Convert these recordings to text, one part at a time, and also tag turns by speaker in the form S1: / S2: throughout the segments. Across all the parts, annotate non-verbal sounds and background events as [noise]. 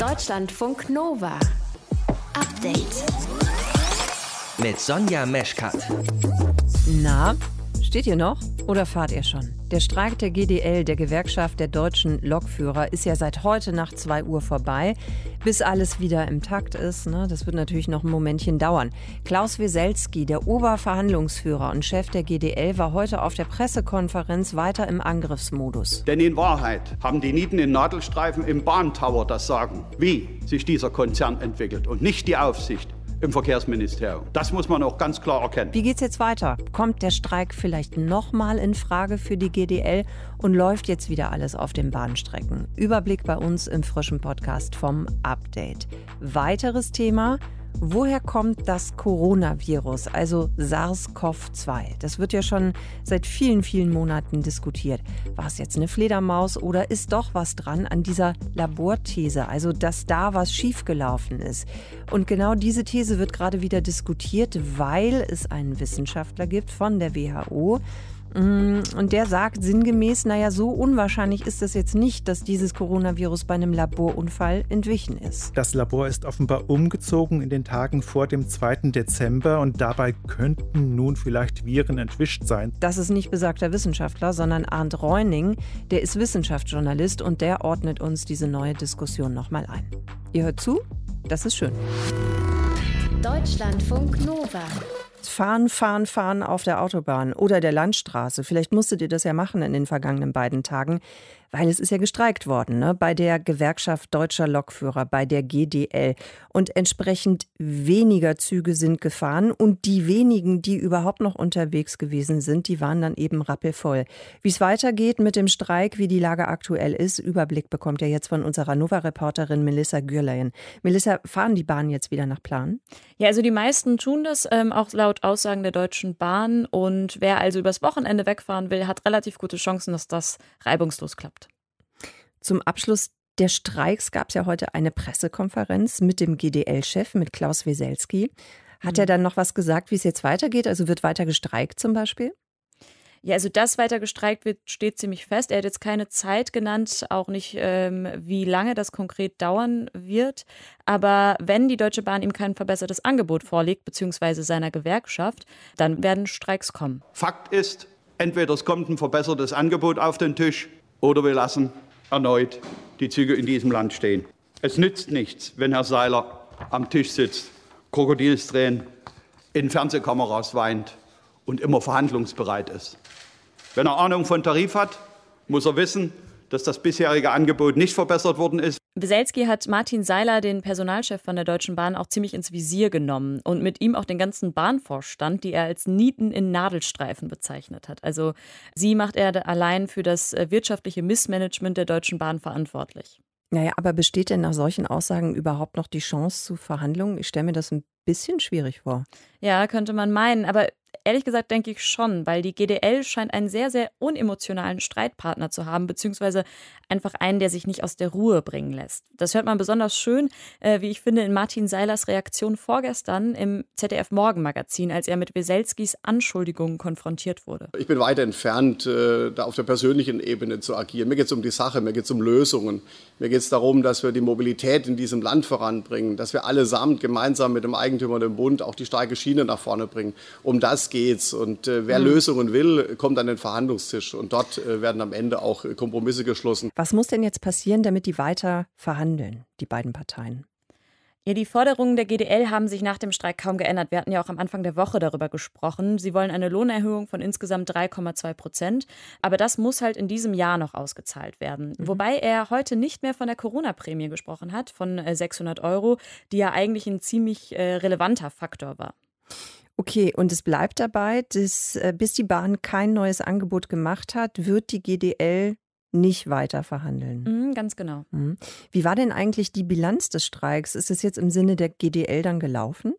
S1: Deutschlandfunk Nova. Update.
S2: Mit Sonja Meschkat.
S3: Na, steht ihr noch oder fahrt ihr schon? Der Streik der GDL, der Gewerkschaft der deutschen Lokführer, ist ja seit heute nach 2 Uhr vorbei. Bis alles wieder im Takt ist, ne, das wird natürlich noch ein Momentchen dauern. Klaus Wieselski, der Oberverhandlungsführer und Chef der GDL, war heute auf der Pressekonferenz weiter im Angriffsmodus.
S4: Denn in Wahrheit haben die Nieten in Nadelstreifen im Bahntower das Sagen, wie sich dieser Konzern entwickelt und nicht die Aufsicht im Verkehrsministerium. Das muss man auch ganz klar erkennen.
S3: Wie geht's jetzt weiter? Kommt der Streik vielleicht nochmal in Frage für die GDL und läuft jetzt wieder alles auf den Bahnstrecken? Überblick bei uns im frischen Podcast vom Update. Weiteres Thema. Woher kommt das Coronavirus, also SARS-CoV-2? Das wird ja schon seit vielen, vielen Monaten diskutiert. War es jetzt eine Fledermaus oder ist doch was dran an dieser Laborthese, also dass da was schiefgelaufen ist? Und genau diese These wird gerade wieder diskutiert, weil es einen Wissenschaftler gibt von der WHO, und der sagt sinngemäß, naja, so unwahrscheinlich ist es jetzt nicht, dass dieses Coronavirus bei einem Laborunfall entwichen ist.
S5: Das Labor ist offenbar umgezogen in den Tagen vor dem 2. Dezember und dabei könnten nun vielleicht Viren entwischt sein.
S3: Das ist nicht besagter Wissenschaftler, sondern Arndt Reuning, der ist Wissenschaftsjournalist und der ordnet uns diese neue Diskussion nochmal ein. Ihr hört zu? Das ist schön.
S1: Deutschlandfunk Nova.
S3: Fahren, fahren, fahren auf der Autobahn oder der Landstraße. Vielleicht musstet ihr das ja machen in den vergangenen beiden Tagen weil es ist ja gestreikt worden ne? bei der Gewerkschaft Deutscher Lokführer, bei der GDL. Und entsprechend weniger Züge sind gefahren und die wenigen, die überhaupt noch unterwegs gewesen sind, die waren dann eben rappelvoll. Wie es weitergeht mit dem Streik, wie die Lage aktuell ist, Überblick bekommt ihr jetzt von unserer Nova-Reporterin Melissa Gürlein. Melissa, fahren die Bahnen jetzt wieder nach Plan?
S6: Ja, also die meisten tun das, ähm, auch laut Aussagen der Deutschen Bahn. Und wer also übers Wochenende wegfahren will, hat relativ gute Chancen, dass das reibungslos klappt.
S3: Zum Abschluss der Streiks gab es ja heute eine Pressekonferenz mit dem GDL-Chef, mit Klaus Weselski. Hat mhm. er dann noch was gesagt, wie es jetzt weitergeht? Also wird weiter gestreikt zum Beispiel?
S6: Ja, also dass weiter gestreikt wird, steht ziemlich fest. Er hat jetzt keine Zeit genannt, auch nicht, ähm, wie lange das konkret dauern wird. Aber wenn die Deutsche Bahn ihm kein verbessertes Angebot vorlegt, beziehungsweise seiner Gewerkschaft, dann werden Streiks kommen.
S4: Fakt ist, entweder es kommt ein verbessertes Angebot auf den Tisch oder wir lassen erneut die Züge in diesem Land stehen. Es nützt nichts, wenn Herr Seiler am Tisch sitzt, Krokodilstränen in Fernsehkameras weint und immer verhandlungsbereit ist. Wenn er Ahnung von Tarif hat, muss er wissen, dass das bisherige Angebot nicht verbessert worden ist.
S6: Weselski hat Martin Seiler, den Personalchef von der Deutschen Bahn, auch ziemlich ins Visier genommen und mit ihm auch den ganzen Bahnvorstand, die er als Nieten in Nadelstreifen bezeichnet hat. Also sie macht er allein für das äh, wirtschaftliche Missmanagement der Deutschen Bahn verantwortlich.
S3: Naja, aber besteht denn nach solchen Aussagen überhaupt noch die Chance zu Verhandlungen? Ich stelle mir das ein bisschen schwierig vor.
S6: Ja, könnte man meinen. Aber Ehrlich gesagt denke ich schon, weil die GDL scheint einen sehr, sehr unemotionalen Streitpartner zu haben, beziehungsweise einfach einen, der sich nicht aus der Ruhe bringen lässt. Das hört man besonders schön, äh, wie ich finde, in Martin Seilers Reaktion vorgestern im ZDF Morgenmagazin, als er mit Weselskis Anschuldigungen konfrontiert wurde.
S7: Ich bin weit entfernt, äh, da auf der persönlichen Ebene zu agieren. Mir geht es um die Sache, mir geht es um Lösungen. Mir geht es darum, dass wir die Mobilität in diesem Land voranbringen, dass wir allesamt gemeinsam mit dem Eigentümer und dem Bund auch die starke Schiene nach vorne bringen. Um das geht's. Und äh, wer mhm. Lösungen will, kommt an den Verhandlungstisch. Und dort äh, werden am Ende auch äh, Kompromisse geschlossen.
S3: Was muss denn jetzt passieren, damit die weiter verhandeln, die beiden Parteien?
S6: Ja, die Forderungen der GDL haben sich nach dem Streik kaum geändert. Wir hatten ja auch am Anfang der Woche darüber gesprochen. Sie wollen eine Lohnerhöhung von insgesamt 3,2 Prozent. Aber das muss halt in diesem Jahr noch ausgezahlt werden. Mhm. Wobei er heute nicht mehr von der Corona-Prämie gesprochen hat, von 600 äh, Euro, die ja eigentlich ein ziemlich äh, relevanter Faktor war.
S3: Okay, und es bleibt dabei, dass äh, bis die Bahn kein neues Angebot gemacht hat, wird die GDL nicht weiter verhandeln.
S6: Mhm, ganz genau. Mhm.
S3: Wie war denn eigentlich die Bilanz des Streiks? Ist es jetzt im Sinne der GDL dann gelaufen?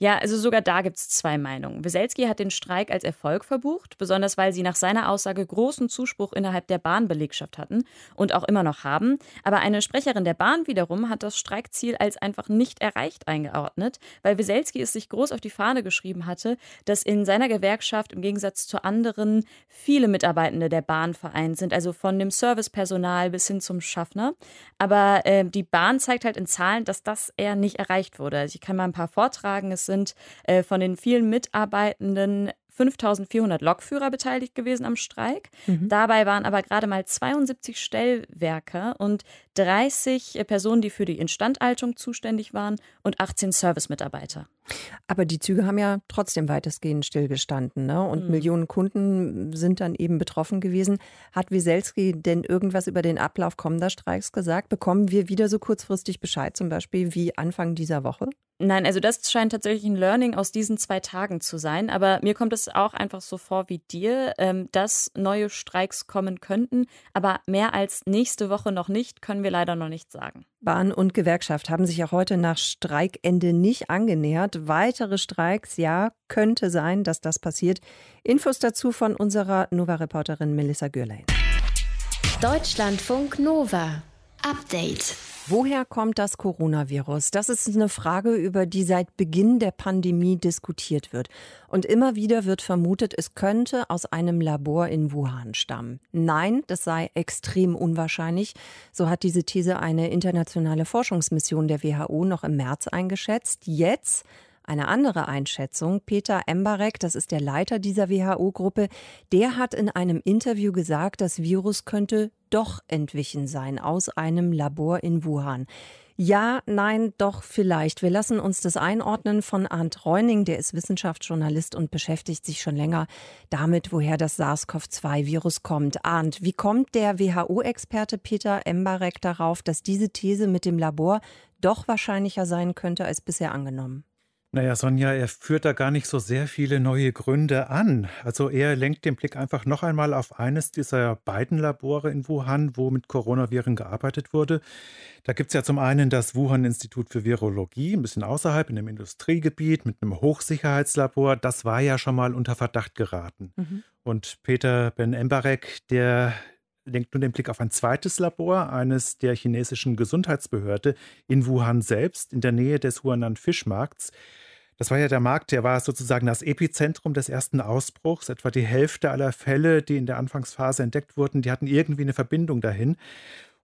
S6: Ja, also sogar da gibt es zwei Meinungen. Weselski hat den Streik als Erfolg verbucht, besonders weil sie nach seiner Aussage großen Zuspruch innerhalb der Bahnbelegschaft hatten und auch immer noch haben. Aber eine Sprecherin der Bahn wiederum hat das Streikziel als einfach nicht erreicht eingeordnet, weil Weselski es sich groß auf die Fahne geschrieben hatte, dass in seiner Gewerkschaft im Gegensatz zu anderen viele Mitarbeitende der Bahn vereint sind, also von dem Servicepersonal bis hin zum Schaffner. Aber äh, die Bahn zeigt halt in Zahlen, dass das eher nicht erreicht wurde. Also ich kann mal ein paar vortragen. Es sind äh, von den vielen Mitarbeitenden 5400 Lokführer beteiligt gewesen am Streik. Mhm. Dabei waren aber gerade mal 72 Stellwerke und 30 Personen, die für die Instandhaltung zuständig waren und 18 Servicemitarbeiter.
S3: Aber die Züge haben ja trotzdem weitestgehend stillgestanden ne? und mhm. Millionen Kunden sind dann eben betroffen gewesen. Hat Wieselski denn irgendwas über den Ablauf kommender Streiks gesagt? Bekommen wir wieder so kurzfristig Bescheid, zum Beispiel wie Anfang dieser Woche?
S6: Nein, also das scheint tatsächlich ein Learning aus diesen zwei Tagen zu sein. Aber mir kommt es auch einfach so vor wie dir, ähm, dass neue Streiks kommen könnten. Aber mehr als nächste Woche noch nicht, können wir leider noch nicht sagen.
S3: Bahn und Gewerkschaft haben sich auch heute nach Streikende nicht angenähert. Weitere Streiks, ja, könnte sein, dass das passiert. Infos dazu von unserer Nova-Reporterin Melissa Gürlein.
S1: Deutschlandfunk Nova. Update.
S3: Woher kommt das Coronavirus? Das ist eine Frage, über die seit Beginn der Pandemie diskutiert wird. Und immer wieder wird vermutet, es könnte aus einem Labor in Wuhan stammen. Nein, das sei extrem unwahrscheinlich. So hat diese These eine internationale Forschungsmission der WHO noch im März eingeschätzt. Jetzt eine andere Einschätzung. Peter Embarek, das ist der Leiter dieser WHO-Gruppe, der hat in einem Interview gesagt, das Virus könnte doch entwichen sein aus einem Labor in Wuhan. Ja, nein, doch, vielleicht. Wir lassen uns das einordnen von Arndt Reuning, der ist Wissenschaftsjournalist und beschäftigt sich schon länger damit, woher das SARS-CoV-2-Virus kommt. Arndt, wie kommt der WHO-Experte Peter Embarek darauf, dass diese These mit dem Labor doch wahrscheinlicher sein könnte als bisher angenommen?
S5: Naja, Sonja, er führt da gar nicht so sehr viele neue Gründe an. Also er lenkt den Blick einfach noch einmal auf eines dieser beiden Labore in Wuhan, wo mit Coronaviren gearbeitet wurde. Da gibt es ja zum einen das Wuhan-Institut für Virologie, ein bisschen außerhalb in einem Industriegebiet mit einem Hochsicherheitslabor. Das war ja schon mal unter Verdacht geraten. Mhm. Und Peter Ben Embarek, der lenkt nun den Blick auf ein zweites Labor, eines der chinesischen Gesundheitsbehörde in Wuhan selbst, in der Nähe des Huanan Fischmarkts. Das war ja der Markt, der war sozusagen das Epizentrum des ersten Ausbruchs. Etwa die Hälfte aller Fälle, die in der Anfangsphase entdeckt wurden, die hatten irgendwie eine Verbindung dahin.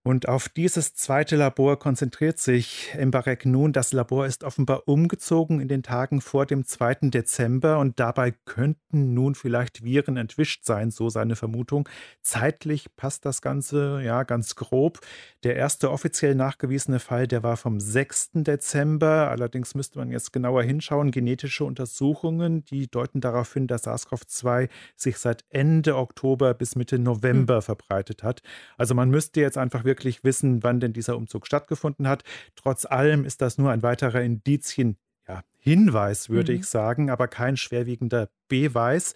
S5: Und auf dieses zweite Labor konzentriert sich Embarek nun. Das Labor ist offenbar umgezogen in den Tagen vor dem 2. Dezember und dabei könnten nun vielleicht Viren entwischt sein, so seine Vermutung. Zeitlich passt das Ganze ja ganz grob. Der erste offiziell nachgewiesene Fall, der war vom 6. Dezember. Allerdings müsste man jetzt genauer hinschauen. Genetische Untersuchungen, die deuten darauf hin, dass SARS-CoV-2 sich seit Ende Oktober bis Mitte November hm. verbreitet hat. Also man müsste jetzt einfach wirklich wirklich wissen, wann denn dieser Umzug stattgefunden hat. Trotz allem ist das nur ein weiterer Indizien, ja, Hinweis, würde mhm. ich sagen, aber kein schwerwiegender Beweis.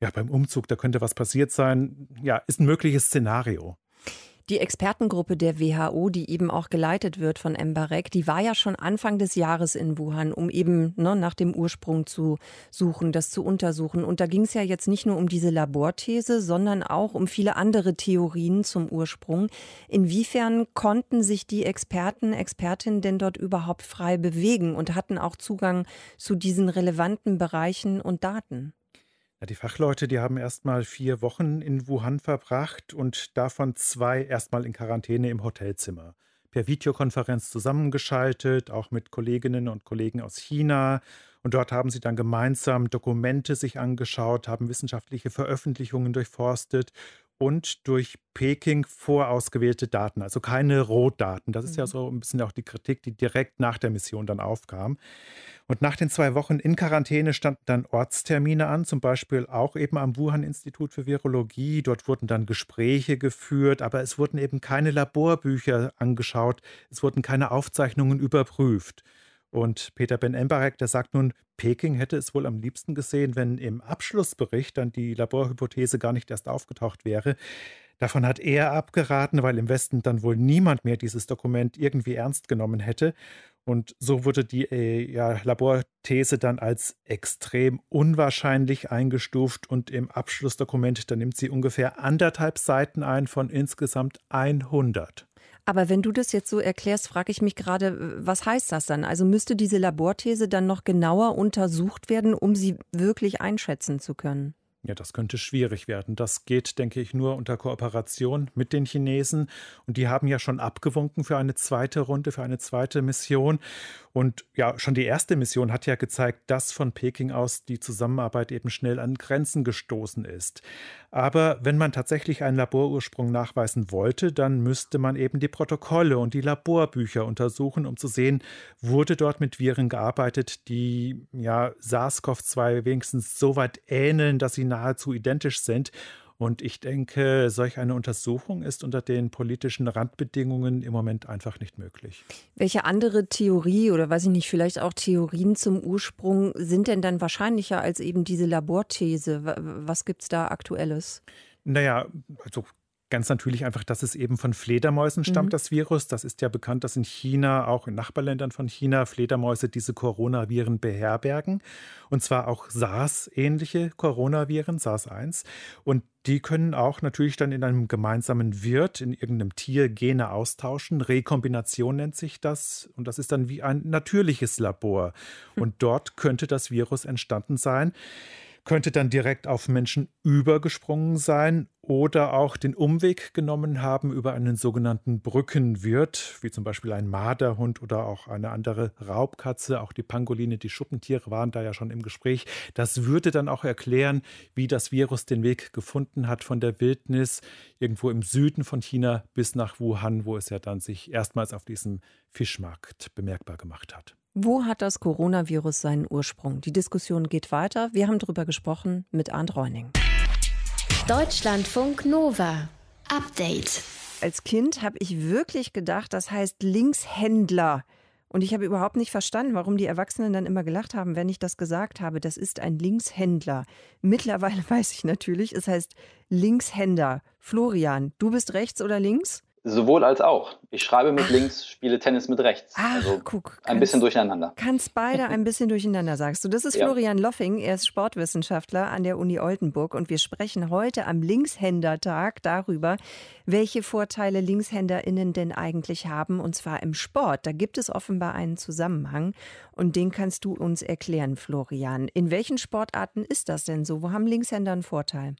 S5: Ja, beim Umzug, da könnte was passiert sein. Ja, ist ein mögliches Szenario.
S3: Die Expertengruppe der WHO, die eben auch geleitet wird von Embarek, die war ja schon Anfang des Jahres in Wuhan, um eben ne, nach dem Ursprung zu suchen, das zu untersuchen. Und da ging es ja jetzt nicht nur um diese Laborthese, sondern auch um viele andere Theorien zum Ursprung. Inwiefern konnten sich die Experten, Expertinnen denn dort überhaupt frei bewegen und hatten auch Zugang zu diesen relevanten Bereichen und Daten?
S5: Ja, die Fachleute, die haben erst mal vier Wochen in Wuhan verbracht und davon zwei erst mal in Quarantäne im Hotelzimmer. Per Videokonferenz zusammengeschaltet, auch mit Kolleginnen und Kollegen aus China. Und dort haben sie dann gemeinsam Dokumente sich angeschaut, haben wissenschaftliche Veröffentlichungen durchforstet und durch Peking vorausgewählte Daten, also keine Rohdaten. Das ist ja mhm. so ein bisschen auch die Kritik, die direkt nach der Mission dann aufkam. Und nach den zwei Wochen in Quarantäne standen dann Ortstermine an, zum Beispiel auch eben am Wuhan-Institut für Virologie. Dort wurden dann Gespräche geführt, aber es wurden eben keine Laborbücher angeschaut, es wurden keine Aufzeichnungen überprüft. Und Peter Ben Embarek, der sagt nun, Peking hätte es wohl am liebsten gesehen, wenn im Abschlussbericht dann die Laborhypothese gar nicht erst aufgetaucht wäre. Davon hat er abgeraten, weil im Westen dann wohl niemand mehr dieses Dokument irgendwie ernst genommen hätte. Und so wurde die äh, ja, Laborthese dann als extrem unwahrscheinlich eingestuft und im Abschlussdokument, da nimmt sie ungefähr anderthalb Seiten ein von insgesamt 100.
S3: Aber wenn du das jetzt so erklärst, frage ich mich gerade, was heißt das dann? Also müsste diese Laborthese dann noch genauer untersucht werden, um sie wirklich einschätzen zu können?
S5: Ja, das könnte schwierig werden. Das geht, denke ich, nur unter Kooperation mit den Chinesen. Und die haben ja schon abgewunken für eine zweite Runde, für eine zweite Mission. Und ja, schon die erste Mission hat ja gezeigt, dass von Peking aus die Zusammenarbeit eben schnell an Grenzen gestoßen ist. Aber wenn man tatsächlich einen Laborursprung nachweisen wollte, dann müsste man eben die Protokolle und die Laborbücher untersuchen, um zu sehen, wurde dort mit Viren gearbeitet, die ja SARS-CoV-2 wenigstens so weit ähneln, dass sie nahezu identisch sind. Und ich denke, solch eine Untersuchung ist unter den politischen Randbedingungen im Moment einfach nicht möglich.
S3: Welche andere Theorie oder weiß ich nicht, vielleicht auch Theorien zum Ursprung sind denn dann wahrscheinlicher als eben diese Laborthese? Was gibt es da aktuelles?
S5: Naja, also Ganz natürlich einfach, dass es eben von Fledermäusen stammt, mhm. das Virus. Das ist ja bekannt, dass in China, auch in Nachbarländern von China, Fledermäuse diese Coronaviren beherbergen. Und zwar auch SARS-ähnliche Coronaviren, SARS-1. Und die können auch natürlich dann in einem gemeinsamen Wirt, in irgendeinem Tier, Gene austauschen. Rekombination nennt sich das. Und das ist dann wie ein natürliches Labor. Hm. Und dort könnte das Virus entstanden sein könnte dann direkt auf Menschen übergesprungen sein oder auch den Umweg genommen haben über einen sogenannten Brückenwirt, wie zum Beispiel ein Marderhund oder auch eine andere Raubkatze. Auch die Pangoline, die Schuppentiere waren da ja schon im Gespräch. Das würde dann auch erklären, wie das Virus den Weg gefunden hat von der Wildnis irgendwo im Süden von China bis nach Wuhan, wo es ja dann sich erstmals auf diesem Fischmarkt bemerkbar gemacht hat.
S3: Wo hat das Coronavirus seinen Ursprung? Die Diskussion geht weiter. Wir haben darüber gesprochen mit Arndt Reuning.
S1: Deutschlandfunk Nova. Update.
S3: Als Kind habe ich wirklich gedacht, das heißt Linkshändler. Und ich habe überhaupt nicht verstanden, warum die Erwachsenen dann immer gelacht haben, wenn ich das gesagt habe. Das ist ein Linkshändler. Mittlerweile [laughs] weiß ich natürlich, es heißt Linkshänder. Florian, du bist rechts oder links?
S8: Sowohl als auch. Ich schreibe mit Ach. links, spiele Tennis mit rechts.
S3: Ach, also guck.
S8: Ein bisschen durcheinander.
S3: Kannst beide ein bisschen durcheinander, sagst du. Das ist ja. Florian Loffing. Er ist Sportwissenschaftler an der Uni Oldenburg und wir sprechen heute am Linkshändertag darüber, welche Vorteile LinkshänderInnen denn eigentlich haben und zwar im Sport. Da gibt es offenbar einen Zusammenhang und den kannst du uns erklären, Florian. In welchen Sportarten ist das denn so? Wo haben Linkshänder einen Vorteil?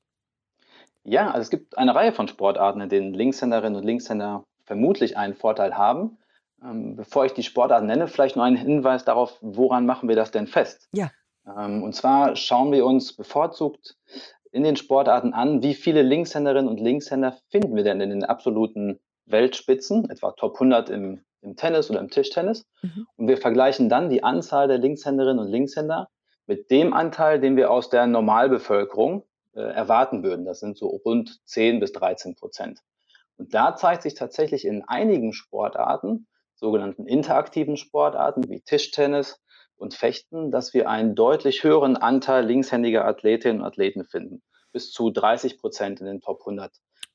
S8: Ja, also es gibt eine Reihe von Sportarten, in denen Linkshänderinnen und Linkshänder vermutlich einen Vorteil haben. Ähm, bevor ich die Sportarten nenne, vielleicht nur einen Hinweis darauf, woran machen wir das denn fest?
S3: Ja.
S8: Ähm, und zwar schauen wir uns bevorzugt in den Sportarten an, wie viele Linkshänderinnen und Linkshänder finden wir denn in den absoluten Weltspitzen, etwa Top 100 im, im Tennis oder im Tischtennis. Mhm. Und wir vergleichen dann die Anzahl der Linkshänderinnen und Linkshänder mit dem Anteil, den wir aus der Normalbevölkerung, äh, erwarten würden. Das sind so rund 10 bis 13 Prozent. Und da zeigt sich tatsächlich in einigen Sportarten, sogenannten interaktiven Sportarten wie Tischtennis und Fechten, dass wir einen deutlich höheren Anteil linkshändiger Athletinnen und Athleten finden. Bis zu 30 Prozent in den Top 100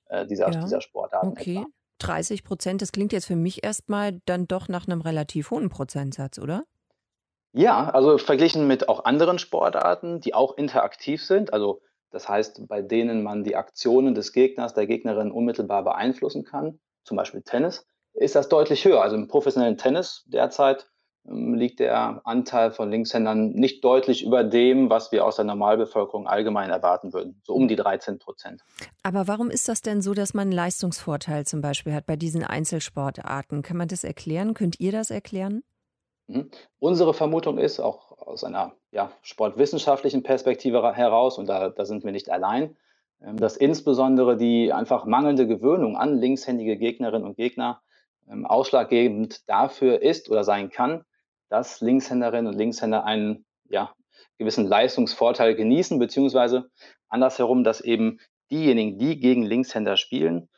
S8: äh, dieser, ja, dieser Sportarten.
S3: Okay. Etwa. 30 Prozent, das klingt jetzt für mich erstmal dann doch nach einem relativ hohen Prozentsatz, oder?
S8: Ja, also verglichen mit auch anderen Sportarten, die auch interaktiv sind, also das heißt, bei denen man die Aktionen des Gegners, der Gegnerin unmittelbar beeinflussen kann, zum Beispiel Tennis, ist das deutlich höher. Also im professionellen Tennis derzeit ähm, liegt der Anteil von Linkshändern nicht deutlich über dem, was wir aus der Normalbevölkerung allgemein erwarten würden, so um die 13 Prozent.
S3: Aber warum ist das denn so, dass man einen Leistungsvorteil zum Beispiel hat bei diesen Einzelsportarten? Kann man das erklären? Könnt ihr das erklären?
S8: Mhm. Unsere Vermutung ist, auch aus einer ja, sportwissenschaftlichen Perspektive heraus, und da, da sind wir nicht allein, ähm, dass insbesondere die einfach mangelnde Gewöhnung an linkshändige Gegnerinnen und Gegner ähm, ausschlaggebend dafür ist oder sein kann, dass Linkshänderinnen und Linkshänder einen ja, gewissen Leistungsvorteil genießen, beziehungsweise andersherum, dass eben diejenigen, die gegen Linkshänder spielen,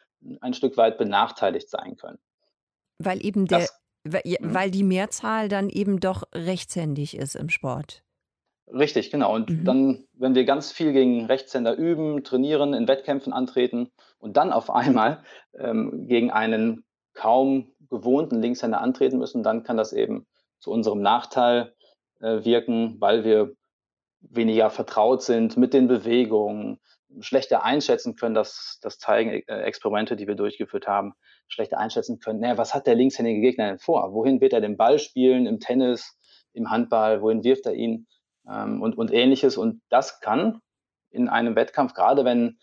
S8: ein Stück weit benachteiligt sein können.
S3: Weil eben der, das. Weil die Mehrzahl dann eben doch rechtshändig ist im Sport.
S8: Richtig, genau. Und mhm. dann, wenn wir ganz viel gegen Rechtshänder üben, trainieren, in Wettkämpfen antreten und dann auf einmal ähm, gegen einen kaum gewohnten Linkshänder antreten müssen, dann kann das eben zu unserem Nachteil äh, wirken, weil wir weniger vertraut sind mit den Bewegungen, schlechter einschätzen können, das, das zeigen äh, Experimente, die wir durchgeführt haben, schlechter einschätzen können, naja, was hat der linkshändige Gegner denn vor? Wohin wird er den Ball spielen im Tennis, im Handball, wohin wirft er ihn ähm, und, und ähnliches. Und das kann in einem Wettkampf, gerade wenn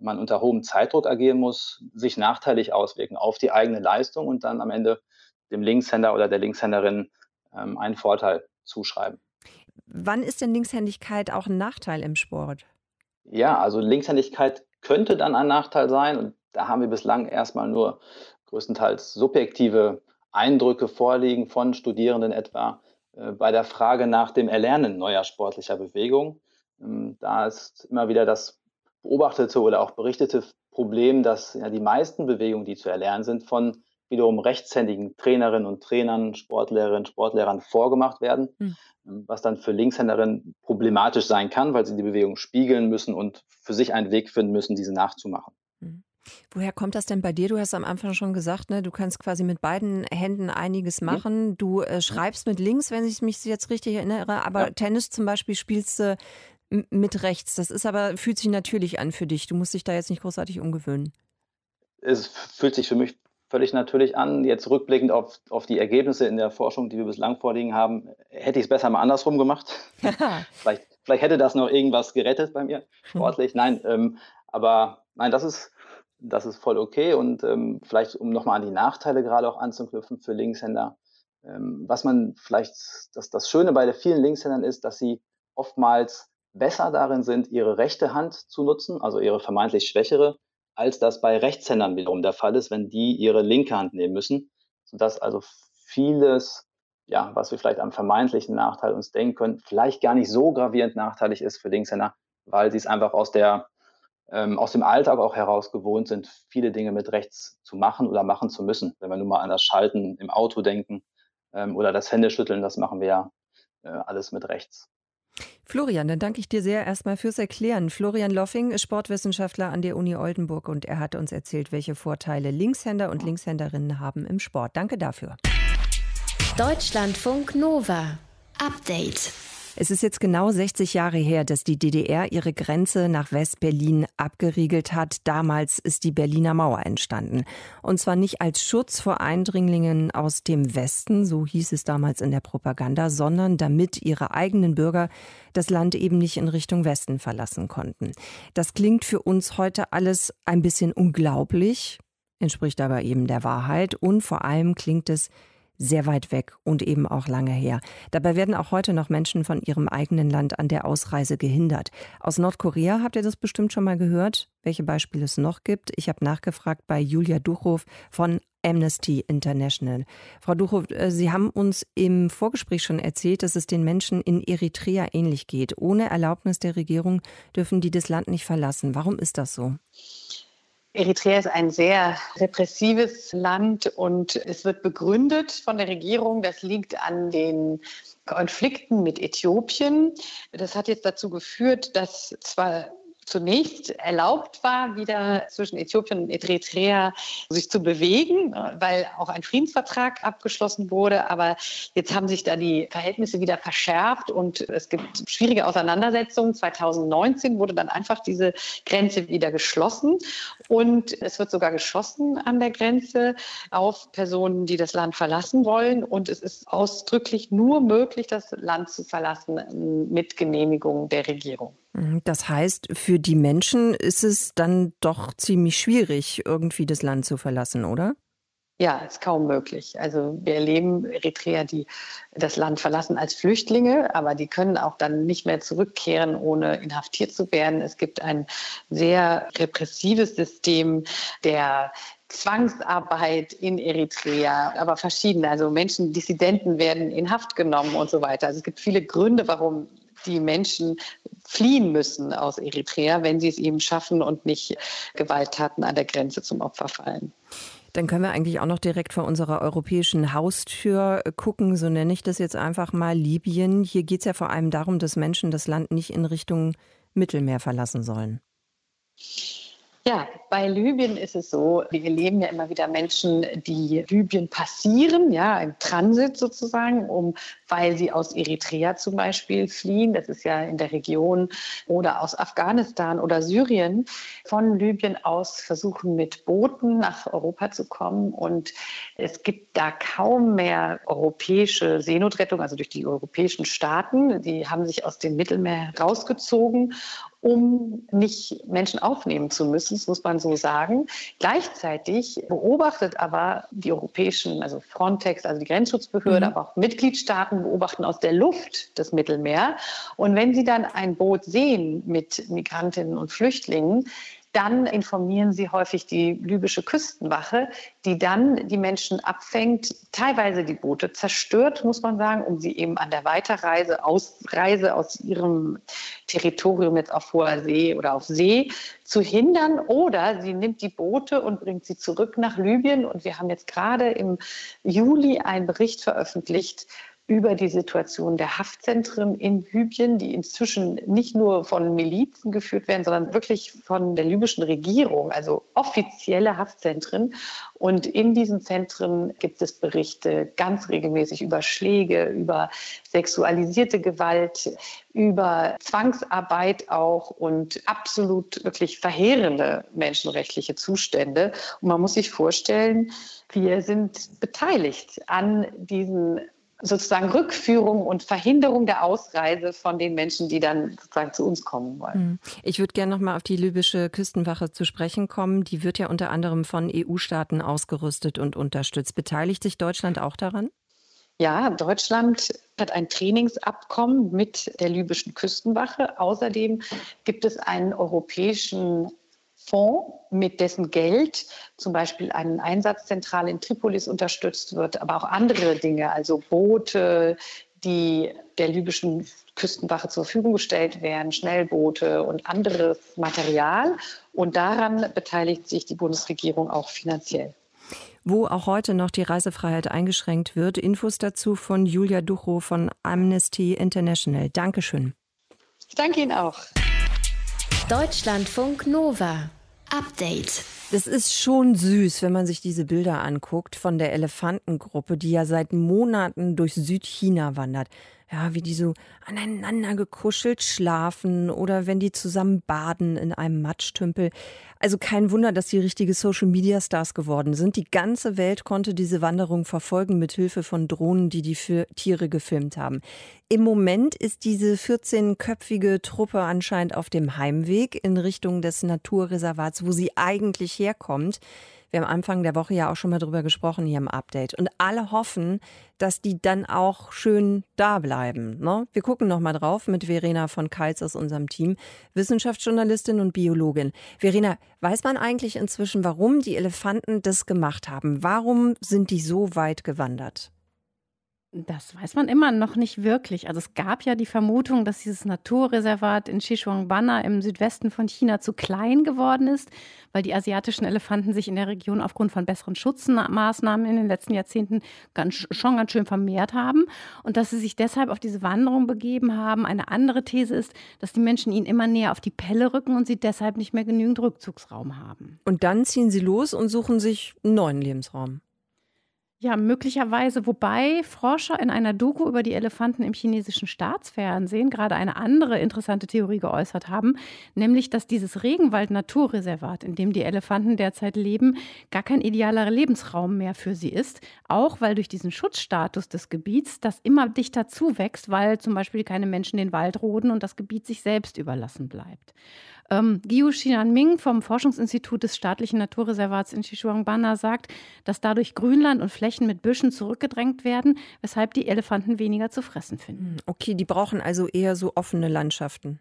S8: man unter hohem Zeitdruck agieren muss, sich nachteilig auswirken auf die eigene Leistung und dann am Ende dem Linkshänder oder der Linkshänderin ähm, einen Vorteil zuschreiben.
S3: Wann ist denn Linkshändigkeit auch ein Nachteil im Sport?
S8: Ja, also Linkshändigkeit könnte dann ein Nachteil sein und da haben wir bislang erstmal nur größtenteils subjektive Eindrücke vorliegen von Studierenden etwa äh, bei der Frage nach dem Erlernen neuer sportlicher Bewegung. Ähm, da ist immer wieder das beobachtete oder auch berichtete Problem, dass ja die meisten Bewegungen, die zu erlernen sind, von wiederum rechtshändigen Trainerinnen und Trainern, Sportlehrerinnen, Sportlehrern vorgemacht werden, mhm. was dann für Linkshänderinnen problematisch sein kann, weil sie die Bewegung spiegeln müssen und für sich einen Weg finden müssen, diese nachzumachen.
S3: Mhm. Woher kommt das denn bei dir? Du hast am Anfang schon gesagt, ne, du kannst quasi mit beiden Händen einiges machen. Ja. Du äh, schreibst mit links, wenn ich mich jetzt richtig erinnere, aber ja. Tennis zum Beispiel spielst du mit rechts. Das ist aber, fühlt sich natürlich an für dich. Du musst dich da jetzt nicht großartig umgewöhnen.
S8: Es fühlt sich für mich völlig natürlich an. Jetzt rückblickend auf, auf die Ergebnisse in der Forschung, die wir bislang vorliegen haben, hätte ich es besser mal andersrum gemacht. [laughs] vielleicht, vielleicht hätte das noch irgendwas gerettet bei mir, sportlich. Nein, ähm, aber nein, das ist, das ist voll okay. Und ähm, vielleicht, um nochmal an die Nachteile gerade auch anzuknüpfen für Linkshänder. Ähm, was man vielleicht, das, das Schöne bei vielen Linkshändern ist, dass sie oftmals besser darin sind, ihre rechte Hand zu nutzen, also ihre vermeintlich schwächere, als das bei Rechtshändern wiederum der Fall ist, wenn die ihre linke Hand nehmen müssen, sodass also vieles, ja, was wir vielleicht am vermeintlichen Nachteil uns denken können, vielleicht gar nicht so gravierend nachteilig ist für Linkshänder, weil sie es einfach aus der ähm, aus dem Alltag auch heraus gewohnt sind, viele Dinge mit rechts zu machen oder machen zu müssen. Wenn wir nun mal an das Schalten im Auto denken ähm, oder das Händeschütteln, das machen wir ja äh, alles mit rechts.
S3: Florian, dann danke ich dir sehr erstmal fürs Erklären. Florian Loffing ist Sportwissenschaftler an der Uni Oldenburg und er hat uns erzählt, welche Vorteile Linkshänder und Linkshänderinnen haben im Sport. Danke dafür.
S1: Deutschlandfunk Nova. Update.
S3: Es ist jetzt genau 60 Jahre her, dass die DDR ihre Grenze nach West-Berlin abgeriegelt hat. Damals ist die Berliner Mauer entstanden. Und zwar nicht als Schutz vor Eindringlingen aus dem Westen, so hieß es damals in der Propaganda, sondern damit ihre eigenen Bürger das Land eben nicht in Richtung Westen verlassen konnten. Das klingt für uns heute alles ein bisschen unglaublich, entspricht aber eben der Wahrheit und vor allem klingt es sehr weit weg und eben auch lange her. Dabei werden auch heute noch Menschen von ihrem eigenen Land an der Ausreise gehindert. Aus Nordkorea habt ihr das bestimmt schon mal gehört, welche Beispiele es noch gibt. Ich habe nachgefragt bei Julia Duchow von Amnesty International. Frau Duchow, äh, Sie haben uns im Vorgespräch schon erzählt, dass es den Menschen in Eritrea ähnlich geht. Ohne Erlaubnis der Regierung dürfen die das Land nicht verlassen. Warum ist das so?
S9: Eritrea ist ein sehr repressives Land und es wird begründet von der Regierung. Das liegt an den Konflikten mit Äthiopien. Das hat jetzt dazu geführt, dass zwar zunächst erlaubt war, wieder zwischen Äthiopien und Eritrea sich zu bewegen, weil auch ein Friedensvertrag abgeschlossen wurde. Aber jetzt haben sich da die Verhältnisse wieder verschärft und es gibt schwierige Auseinandersetzungen. 2019 wurde dann einfach diese Grenze wieder geschlossen und es wird sogar geschossen an der Grenze auf Personen, die das Land verlassen wollen. Und es ist ausdrücklich nur möglich, das Land zu verlassen mit Genehmigung der Regierung.
S3: Mhm, das heißt, für die Menschen ist es dann doch ziemlich schwierig, irgendwie das Land zu verlassen, oder?
S9: Ja, ist kaum möglich. Also wir erleben Eritreer, die das Land verlassen als Flüchtlinge, aber die können auch dann nicht mehr zurückkehren, ohne inhaftiert zu werden. Es gibt ein sehr repressives System der Zwangsarbeit in Eritrea, aber verschiedene. Also Menschen, Dissidenten werden in Haft genommen und so weiter. Also es gibt viele Gründe, warum die Menschen fliehen müssen aus Eritrea, wenn sie es eben schaffen und nicht Gewalttaten an der Grenze zum Opfer fallen.
S3: Dann können wir eigentlich auch noch direkt vor unserer europäischen Haustür gucken, so nenne ich das jetzt einfach mal Libyen. Hier geht es ja vor allem darum, dass Menschen das Land nicht in Richtung Mittelmeer verlassen sollen.
S9: Ja, bei Libyen ist es so, wir erleben ja immer wieder Menschen, die Libyen passieren, ja, im Transit sozusagen, um, weil sie aus Eritrea zum Beispiel fliehen, das ist ja in der Region, oder aus Afghanistan oder Syrien, von Libyen aus versuchen mit Booten nach Europa zu kommen. Und es gibt da kaum mehr europäische Seenotrettung, also durch die europäischen Staaten. Die haben sich aus dem Mittelmeer rausgezogen um nicht Menschen aufnehmen zu müssen, das muss man so sagen. Gleichzeitig beobachtet aber die europäischen, also Frontex, also die Grenzschutzbehörde, mhm. aber auch Mitgliedstaaten beobachten aus der Luft das Mittelmeer. Und wenn sie dann ein Boot sehen mit Migrantinnen und Flüchtlingen, dann informieren sie häufig die libysche Küstenwache, die dann die Menschen abfängt, teilweise die Boote zerstört, muss man sagen, um sie eben an der Weiterreise, Ausreise aus ihrem Territorium jetzt auf hoher See oder auf See zu hindern. Oder sie nimmt die Boote und bringt sie zurück nach Libyen. Und wir haben jetzt gerade im Juli einen Bericht veröffentlicht über die Situation der Haftzentren in Libyen, die inzwischen nicht nur von Milizen geführt werden, sondern wirklich von der libyschen Regierung, also offizielle Haftzentren. Und in diesen Zentren gibt es Berichte ganz regelmäßig über Schläge, über sexualisierte Gewalt, über Zwangsarbeit auch und absolut wirklich verheerende menschenrechtliche Zustände. Und man muss sich vorstellen, wir sind beteiligt an diesen sozusagen Rückführung und Verhinderung der Ausreise von den Menschen, die dann sozusagen zu uns kommen wollen. Hm.
S3: Ich würde gerne noch mal auf die libysche Küstenwache zu sprechen kommen. Die wird ja unter anderem von EU-Staaten ausgerüstet und unterstützt. Beteiligt sich Deutschland auch daran?
S9: Ja, Deutschland hat ein Trainingsabkommen mit der libyschen Küstenwache. Außerdem gibt es einen europäischen Fonds, mit dessen Geld zum Beispiel eine Einsatzzentrale in Tripolis unterstützt wird, aber auch andere Dinge, also Boote, die der libyschen Küstenwache zur Verfügung gestellt werden, Schnellboote und anderes Material. Und daran beteiligt sich die Bundesregierung auch finanziell.
S3: Wo auch heute noch die Reisefreiheit eingeschränkt wird. Infos dazu von Julia Ducho von Amnesty International. Dankeschön.
S9: Ich danke Ihnen auch.
S1: Deutschlandfunk Nova. Update.
S3: Das ist schon süß, wenn man sich diese Bilder anguckt von der Elefantengruppe, die ja seit Monaten durch Südchina wandert ja, wie die so aneinander gekuschelt schlafen oder wenn die zusammen baden in einem Matschtümpel. Also kein Wunder, dass die richtige Social Media Stars geworden sind. Die ganze Welt konnte diese Wanderung verfolgen mit Hilfe von Drohnen, die die für Tiere gefilmt haben. Im Moment ist diese 14-köpfige Truppe anscheinend auf dem Heimweg in Richtung des Naturreservats, wo sie eigentlich herkommt. Wir haben Anfang der Woche ja auch schon mal drüber gesprochen hier im Update. Und alle hoffen, dass die dann auch schön da bleiben. Ne? Wir gucken noch mal drauf mit Verena von Keils aus unserem Team, Wissenschaftsjournalistin und Biologin. Verena, weiß man eigentlich inzwischen, warum die Elefanten das gemacht haben? Warum sind die so weit gewandert?
S10: Das weiß man immer noch nicht wirklich. Also es gab ja die Vermutung, dass dieses Naturreservat in Xishuangbanna im Südwesten von China zu klein geworden ist, weil die asiatischen Elefanten sich in der Region aufgrund von besseren Schutzmaßnahmen in den letzten Jahrzehnten ganz, schon ganz schön vermehrt haben und dass sie sich deshalb auf diese Wanderung begeben haben. Eine andere These ist, dass die Menschen ihnen immer näher auf die Pelle rücken und sie deshalb nicht mehr genügend Rückzugsraum haben.
S3: Und dann ziehen sie los und suchen sich einen neuen Lebensraum.
S10: Ja, möglicherweise, wobei Forscher in einer Doku über die Elefanten im chinesischen Staatsfernsehen gerade eine andere interessante Theorie geäußert haben, nämlich dass dieses Regenwald-Naturreservat, in dem die Elefanten derzeit leben, gar kein idealer Lebensraum mehr für sie ist, auch weil durch diesen Schutzstatus des Gebiets das immer dichter zuwächst, weil zum Beispiel keine Menschen den Wald roden und das Gebiet sich selbst überlassen bleibt. Ähm, Guiu Xianming vom Forschungsinstitut des staatlichen Naturreservats in Xishuangbanna sagt, dass dadurch Grünland und Flächen mit Büschen zurückgedrängt werden, weshalb die Elefanten weniger zu fressen finden. Hm,
S3: okay, die brauchen also eher so offene Landschaften.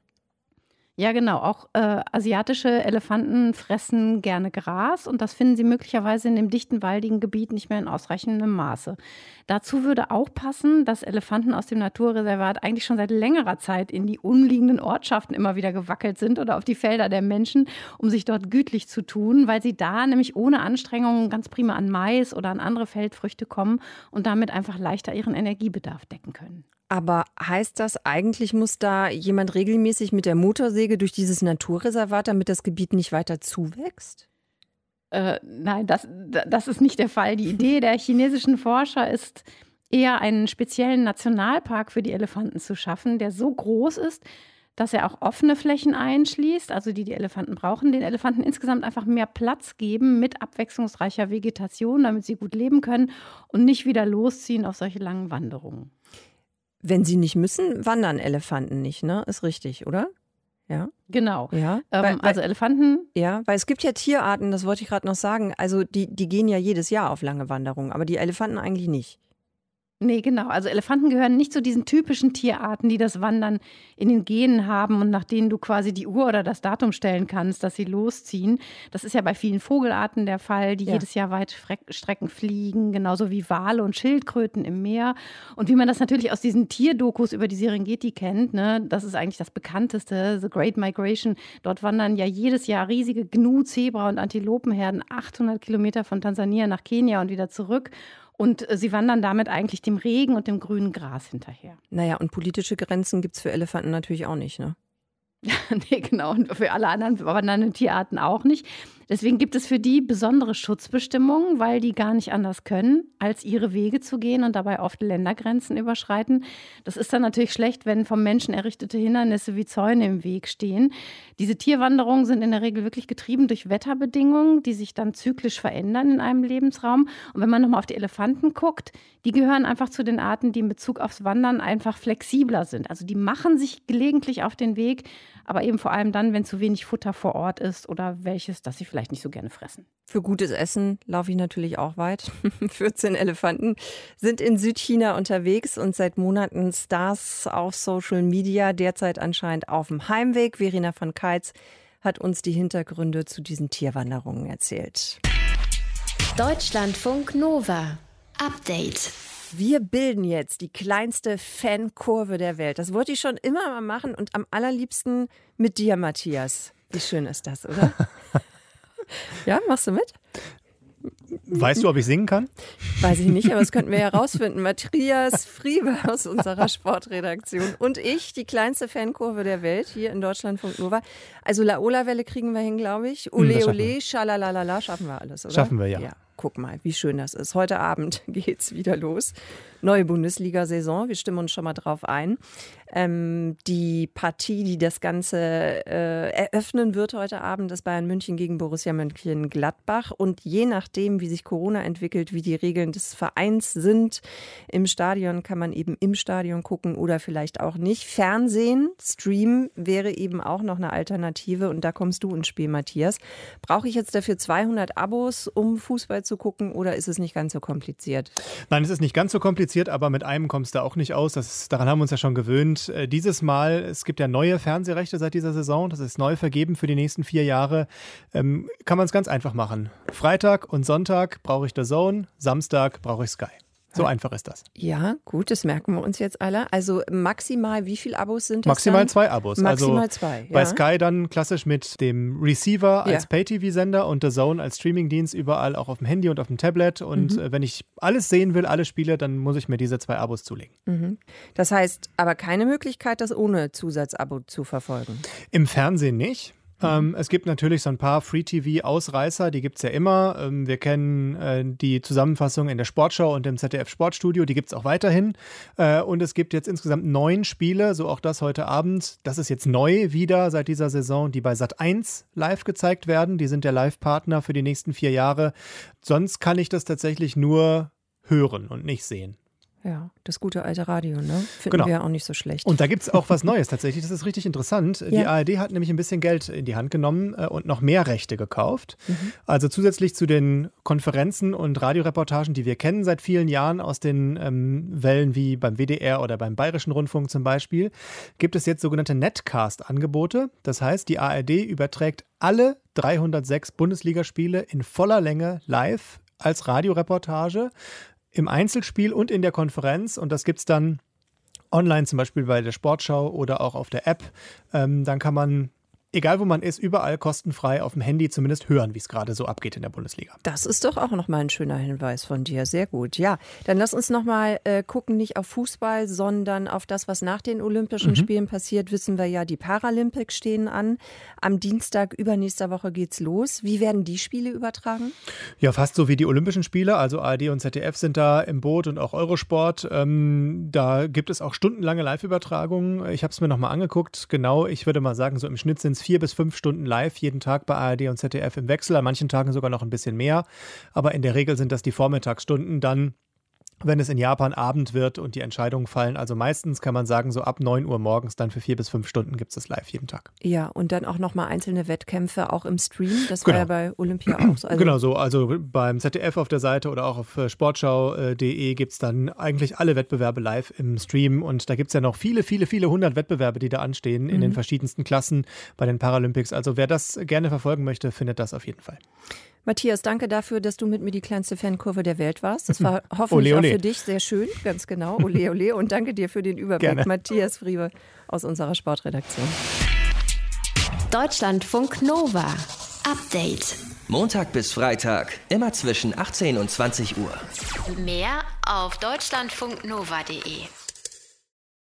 S10: Ja, genau. Auch äh, asiatische Elefanten fressen gerne Gras und das finden sie möglicherweise in dem dichten, waldigen Gebiet nicht mehr in ausreichendem Maße. Dazu würde auch passen, dass Elefanten aus dem Naturreservat eigentlich schon seit längerer Zeit in die umliegenden Ortschaften immer wieder gewackelt sind oder auf die Felder der Menschen, um sich dort gütlich zu tun, weil sie da nämlich ohne Anstrengungen ganz prima an Mais oder an andere Feldfrüchte kommen und damit einfach leichter ihren Energiebedarf decken können.
S3: Aber heißt das, eigentlich muss da jemand regelmäßig mit der Motorsäge durch dieses Naturreservat, damit das Gebiet nicht weiter zuwächst?
S10: Äh, nein, das, das ist nicht der Fall. Die Idee der chinesischen Forscher ist, eher einen speziellen Nationalpark für die Elefanten zu schaffen, der so groß ist, dass er auch offene Flächen einschließt, also die die Elefanten brauchen, den Elefanten insgesamt einfach mehr Platz geben mit abwechslungsreicher Vegetation, damit sie gut leben können und nicht wieder losziehen auf solche langen Wanderungen.
S3: Wenn sie nicht müssen, wandern Elefanten nicht, ne? Ist richtig, oder? Ja.
S10: Genau.
S3: Ja.
S10: Ähm,
S3: weil,
S10: also Elefanten.
S3: Ja, weil es gibt ja Tierarten, das wollte ich gerade noch sagen, also die, die gehen ja jedes Jahr auf lange Wanderungen, aber die Elefanten eigentlich nicht.
S10: Nee, genau. Also Elefanten gehören nicht zu diesen typischen Tierarten, die das Wandern in den Genen haben und nach denen du quasi die Uhr oder das Datum stellen kannst, dass sie losziehen. Das ist ja bei vielen Vogelarten der Fall, die ja. jedes Jahr weit Strecken fliegen, genauso wie Wale und Schildkröten im Meer. Und wie man das natürlich aus diesen Tierdokus über die Serengeti kennt, ne, das ist eigentlich das bekannteste, The Great Migration. Dort wandern ja jedes Jahr riesige Gnu, Zebra und Antilopenherden 800 Kilometer von Tansania nach Kenia und wieder zurück. Und äh, sie wandern damit eigentlich dem Regen und dem grünen Gras hinterher.
S3: Naja, und politische Grenzen gibt es für Elefanten natürlich auch nicht, ne? [laughs]
S10: Nee, genau. Und für alle anderen wandernden Tierarten auch nicht. Deswegen gibt es für die besondere Schutzbestimmungen, weil die gar nicht anders können, als ihre Wege zu gehen und dabei oft Ländergrenzen überschreiten. Das ist dann natürlich schlecht, wenn vom Menschen errichtete Hindernisse wie Zäune im Weg stehen. Diese Tierwanderungen sind in der Regel wirklich getrieben durch Wetterbedingungen, die sich dann zyklisch verändern in einem Lebensraum. Und wenn man nochmal auf die Elefanten guckt, die gehören einfach zu den Arten, die in Bezug aufs Wandern einfach flexibler sind. Also die machen sich gelegentlich auf den Weg, aber eben vor allem dann, wenn zu wenig Futter vor Ort ist oder welches, das sie vielleicht nicht so gerne fressen.
S3: Für gutes Essen laufe ich natürlich auch weit. [laughs] 14 Elefanten sind in Südchina unterwegs und seit Monaten Stars auf Social Media, derzeit anscheinend auf dem Heimweg. Verena von Keitz hat uns die Hintergründe zu diesen Tierwanderungen erzählt.
S1: Deutschlandfunk Nova. Update.
S3: Wir bilden jetzt die kleinste Fankurve der Welt. Das wollte ich schon immer mal machen und am allerliebsten mit dir, Matthias. Wie schön ist das, oder? [laughs] ja, machst du mit?
S11: Weißt du, ob ich singen kann?
S3: Weiß ich nicht, aber das könnten wir ja rausfinden. Matthias Friebe aus unserer Sportredaktion und ich, die kleinste Fankurve der Welt hier in Deutschlandfunk Nova. Also Laola-Welle kriegen wir hin, glaube ich. Hm, ole, ole, schalalalala, schaffen wir alles, oder?
S11: Schaffen wir, ja.
S3: ja. Guck mal, wie schön das ist. Heute Abend [laughs] geht's wieder los. Neue Bundesliga-Saison. Wir stimmen uns schon mal drauf ein. Ähm, die Partie, die das Ganze äh, eröffnen wird heute Abend, ist Bayern München gegen Borussia Mönchengladbach. Und je nachdem, wie sich Corona entwickelt, wie die Regeln des Vereins sind, im Stadion kann man eben im Stadion gucken oder vielleicht auch nicht. Fernsehen, Stream wäre eben auch noch eine Alternative. Und da kommst du ins Spiel, Matthias. Brauche ich jetzt dafür 200 Abos, um Fußball zu gucken oder ist es nicht ganz so kompliziert?
S11: Nein, es ist nicht ganz so kompliziert, aber mit einem kommst du auch nicht aus. Das, daran haben wir uns ja schon gewöhnt. Äh, dieses Mal, es gibt ja neue Fernsehrechte seit dieser Saison, das ist neu vergeben für die nächsten vier Jahre. Ähm, kann man es ganz einfach machen. Freitag und Sonntag brauche ich The Zone, Samstag brauche ich Sky. So einfach ist das.
S3: Ja, gut, das merken wir uns jetzt alle. Also maximal, wie viele Abos sind das?
S11: Maximal
S3: dann?
S11: zwei Abos.
S3: Maximal
S11: also
S3: zwei. Ja.
S11: Bei Sky dann klassisch mit dem Receiver als ja. Pay-TV-Sender und The Zone als Streamingdienst überall auch auf dem Handy und auf dem Tablet. Und mhm. Äh, wenn ich alles sehen will, alle Spiele, dann muss ich mir diese zwei Abos zulegen.
S3: Mhm. Das heißt aber keine Möglichkeit, das ohne Zusatzabo zu verfolgen.
S11: Im Fernsehen nicht. Ähm, es gibt natürlich so ein paar Free-TV-Ausreißer, die gibt es ja immer. Ähm, wir kennen äh, die Zusammenfassung in der Sportschau und im ZDF-Sportstudio, die gibt es auch weiterhin. Äh, und es gibt jetzt insgesamt neun Spiele, so auch das heute Abend. Das ist jetzt neu wieder seit dieser Saison, die bei Sat1 live gezeigt werden. Die sind der Live-Partner für die nächsten vier Jahre. Sonst kann ich das tatsächlich nur hören und nicht sehen.
S3: Ja, das gute alte Radio, ne? Finden genau. wir auch nicht so schlecht.
S11: Und da gibt es auch was [laughs] Neues tatsächlich. Das ist richtig interessant. Ja. Die ARD hat nämlich ein bisschen Geld in die Hand genommen äh, und noch mehr Rechte gekauft. Mhm. Also zusätzlich zu den Konferenzen und Radioreportagen, die wir kennen seit vielen Jahren aus den ähm, Wellen wie beim WDR oder beim Bayerischen Rundfunk zum Beispiel, gibt es jetzt sogenannte Netcast-Angebote. Das heißt, die ARD überträgt alle 306 Bundesligaspiele in voller Länge live als Radioreportage im Einzelspiel und in der Konferenz. Und das gibt es dann online, zum Beispiel bei der Sportschau oder auch auf der App. Ähm, dann kann man egal wo man ist, überall kostenfrei auf dem Handy zumindest hören, wie es gerade so abgeht in der Bundesliga.
S3: Das ist doch auch nochmal ein schöner Hinweis von dir. Sehr gut. Ja, dann lass uns nochmal äh, gucken, nicht auf Fußball, sondern auf das, was nach den Olympischen mhm. Spielen passiert. Wissen wir ja, die Paralympics stehen an. Am Dienstag übernächster Woche geht's los. Wie werden die Spiele übertragen?
S11: Ja, fast so wie die Olympischen Spiele. Also ARD und ZDF sind da im Boot und auch Eurosport. Ähm, da gibt es auch stundenlange Live-Übertragungen. Ich habe es mir nochmal angeguckt. Genau, ich würde mal sagen, so im Schnitt sind es vier bis fünf Stunden live jeden Tag bei ARD und ZDF im Wechsel. An manchen Tagen sogar noch ein bisschen mehr. Aber in der Regel sind das die Vormittagsstunden. Dann wenn es in Japan Abend wird und die Entscheidungen fallen. Also meistens kann man sagen, so ab 9 Uhr morgens, dann für vier bis fünf Stunden gibt es das live jeden Tag.
S3: Ja, und dann auch nochmal einzelne Wettkämpfe auch im Stream. Das genau. war ja bei Olympia auch so.
S11: Also genau so. Also beim ZDF auf der Seite oder auch auf äh, sportschau.de gibt es dann eigentlich alle Wettbewerbe live im Stream. Und da gibt es ja noch viele, viele, viele hundert Wettbewerbe, die da anstehen mhm. in den mhm. verschiedensten Klassen bei den Paralympics. Also wer das gerne verfolgen möchte, findet das auf jeden Fall.
S3: Matthias, danke dafür, dass du mit mir die kleinste Fankurve der Welt warst. Das war [laughs] hoffentlich ole, ole. auch für dich sehr schön, ganz genau. Ole, ole. Und danke dir für den Überblick. Gerne. Matthias Friebe aus unserer Sportredaktion.
S1: Deutschlandfunk Nova. Update.
S2: Montag bis Freitag, immer zwischen 18 und 20 Uhr.
S1: Mehr auf deutschlandfunknova.de.